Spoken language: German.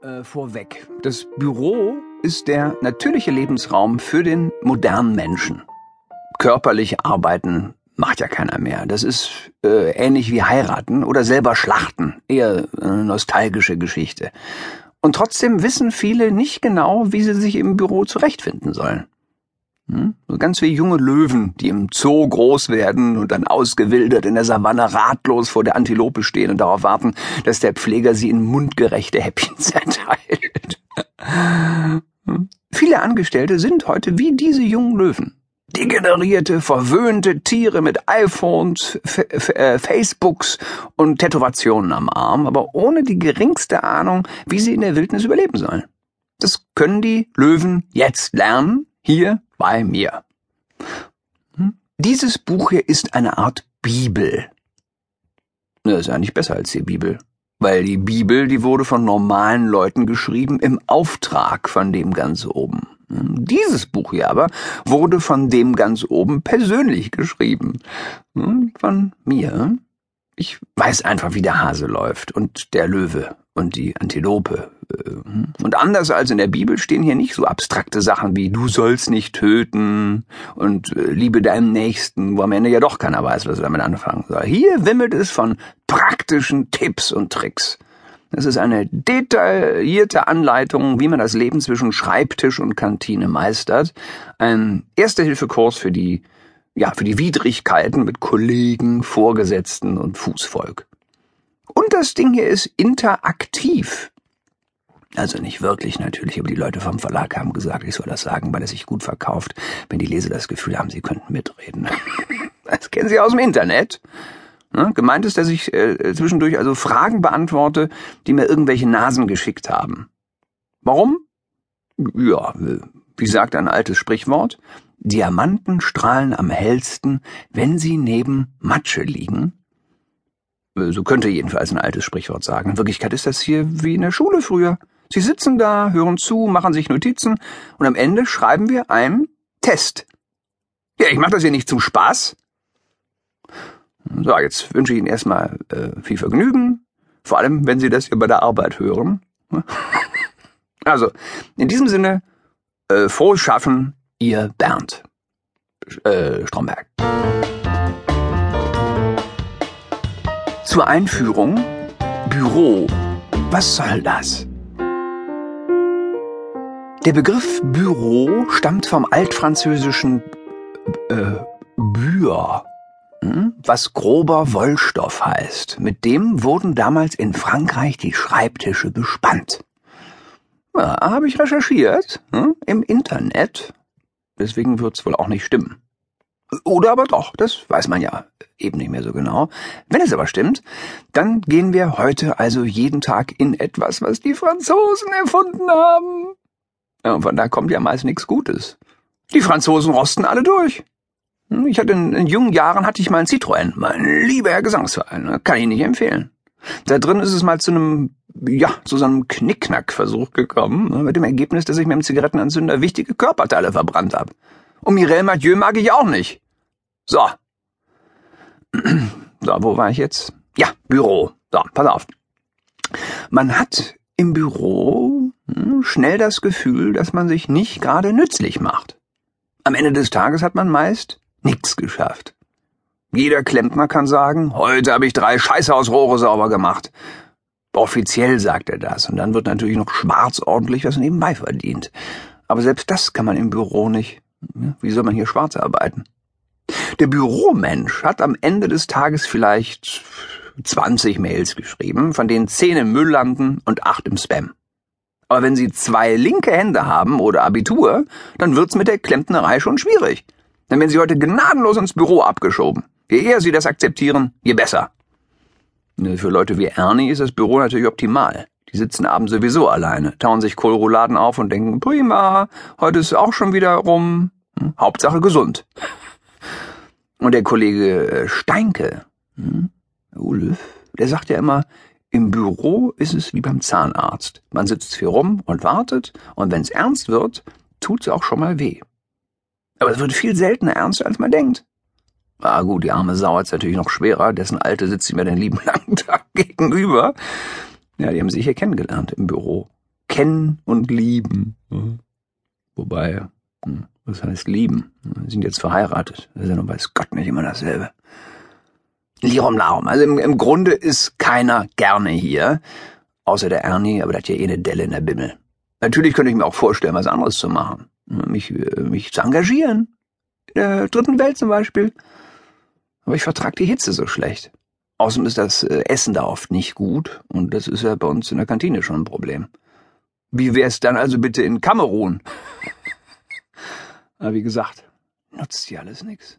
Äh, vorweg. Das Büro ist der natürliche Lebensraum für den modernen Menschen. Körperlich arbeiten macht ja keiner mehr. Das ist äh, ähnlich wie heiraten oder selber schlachten. Eher eine nostalgische Geschichte. Und trotzdem wissen viele nicht genau, wie sie sich im Büro zurechtfinden sollen. Hm? Ganz wie junge Löwen, die im Zoo groß werden und dann ausgewildert in der Savanne ratlos vor der Antilope stehen und darauf warten, dass der Pfleger sie in mundgerechte Häppchen zerteilt. Hm? Viele Angestellte sind heute wie diese jungen Löwen. Degenerierte, verwöhnte Tiere mit iPhones, F F äh, Facebooks und Tätowationen am Arm, aber ohne die geringste Ahnung, wie sie in der Wildnis überleben sollen. Das können die Löwen jetzt lernen, hier bei mir. Hm? Dieses Buch hier ist eine Art Bibel. Das ist eigentlich besser als die Bibel. Weil die Bibel, die wurde von normalen Leuten geschrieben im Auftrag von dem ganz oben. Hm? Dieses Buch hier aber wurde von dem ganz oben persönlich geschrieben. Hm? Von mir. Ich weiß einfach, wie der Hase läuft und der Löwe und die Antilope. Äh, und anders als in der Bibel stehen hier nicht so abstrakte Sachen wie du sollst nicht töten und äh, liebe deinen Nächsten, wo am Ende ja doch keiner weiß, was er damit anfangen soll. Hier wimmelt es von praktischen Tipps und Tricks. Es ist eine detaillierte Anleitung, wie man das Leben zwischen Schreibtisch und Kantine meistert. Ein Erste-Hilfe-Kurs für die, ja, für die Widrigkeiten mit Kollegen, Vorgesetzten und Fußvolk. Und das Ding hier ist interaktiv. Also nicht wirklich natürlich, aber die Leute vom Verlag haben gesagt, ich soll das sagen, weil es sich gut verkauft, wenn die Leser das Gefühl haben, sie könnten mitreden. Das kennen sie aus dem Internet. Ne? Gemeint ist, dass ich äh, zwischendurch also Fragen beantworte, die mir irgendwelche Nasen geschickt haben. Warum? Ja, wie sagt ein altes Sprichwort, Diamanten strahlen am hellsten, wenn sie neben Matsche liegen. So könnte jedenfalls ein altes Sprichwort sagen. In Wirklichkeit ist das hier wie in der Schule früher. Sie sitzen da, hören zu, machen sich Notizen und am Ende schreiben wir einen Test. Ja, ich mache das hier nicht zum Spaß. So, jetzt wünsche ich Ihnen erstmal äh, viel Vergnügen, vor allem wenn Sie das hier bei der Arbeit hören. Also, in diesem Sinne, äh, frohes Schaffen, Ihr Bernd äh, Stromberg. Zur Einführung Büro. Was soll das? Der Begriff Büro stammt vom altfranzösischen äh, Bühr, hm, was grober Wollstoff heißt. Mit dem wurden damals in Frankreich die Schreibtische bespannt. Ja, habe ich recherchiert hm, im Internet. Deswegen wird's wohl auch nicht stimmen. Oder aber doch, das weiß man ja eben nicht mehr so genau. Wenn es aber stimmt, dann gehen wir heute also jeden Tag in etwas, was die Franzosen erfunden haben. Und von da kommt ja meist nichts Gutes. Die Franzosen rosten alle durch. Hm, ich hatte in, in jungen Jahren hatte ich mal ein Citroën, mein lieber Herr Gesangsverein, ne? kann ich nicht empfehlen. Da drin ist es mal zu einem, ja, zu so einem Knickknack-Versuch gekommen, ne? mit dem Ergebnis, dass ich mit dem Zigarettenanzünder wichtige Körperteile verbrannt habe. Und Mireille Mathieu mag ich auch nicht. So. So, wo war ich jetzt? Ja, Büro. So, pass auf. Man hat im Büro hm, schnell das Gefühl, dass man sich nicht gerade nützlich macht. Am Ende des Tages hat man meist nichts geschafft. Jeder Klempner kann sagen, heute habe ich drei Scheißhausrohre sauber gemacht. Offiziell sagt er das, und dann wird natürlich noch schwarz ordentlich was nebenbei verdient. Aber selbst das kann man im Büro nicht. Wie soll man hier schwarz arbeiten? Der Büromensch hat am Ende des Tages vielleicht 20 Mails geschrieben, von denen 10 im Müll landen und 8 im Spam. Aber wenn Sie zwei linke Hände haben oder Abitur, dann wird's mit der Klempnerei schon schwierig. Dann werden Sie heute gnadenlos ins Büro abgeschoben. Je eher Sie das akzeptieren, je besser. Für Leute wie Ernie ist das Büro natürlich optimal. Die sitzen abends sowieso alleine, tauen sich Kohlrouladen auf und denken, prima, heute ist auch schon wieder rum. Hm, Hauptsache gesund. Und der Kollege äh, Steinke, hm, Ulf, der sagt ja immer, im Büro ist es wie beim Zahnarzt. Man sitzt viel rum und wartet, und wenn's ernst wird, tut's auch schon mal weh. Aber es wird viel seltener ernst, als man denkt. Ah gut, die arme Sau hat's natürlich noch schwerer, dessen Alte sitzt sie mir den lieben langen Tag gegenüber. Ja, die haben sich hier kennengelernt im Büro. kennen und lieben. Wobei, hm, was heißt lieben? Wir sind jetzt verheiratet. Das ist ja nun weiß Gott nicht immer dasselbe. Lirum Larum. Also im, im Grunde ist keiner gerne hier. Außer der Ernie, aber der hat ja eh eine Delle in der Bimmel. Natürlich könnte ich mir auch vorstellen, was anderes zu machen. Mich, äh, mich zu engagieren. In der dritten Welt zum Beispiel. Aber ich vertrag die Hitze so schlecht. Außerdem ist das äh, Essen da oft nicht gut. Und das ist ja bei uns in der Kantine schon ein Problem. Wie wär's dann also bitte in Kamerun? Aber wie gesagt, nutzt hier alles nix.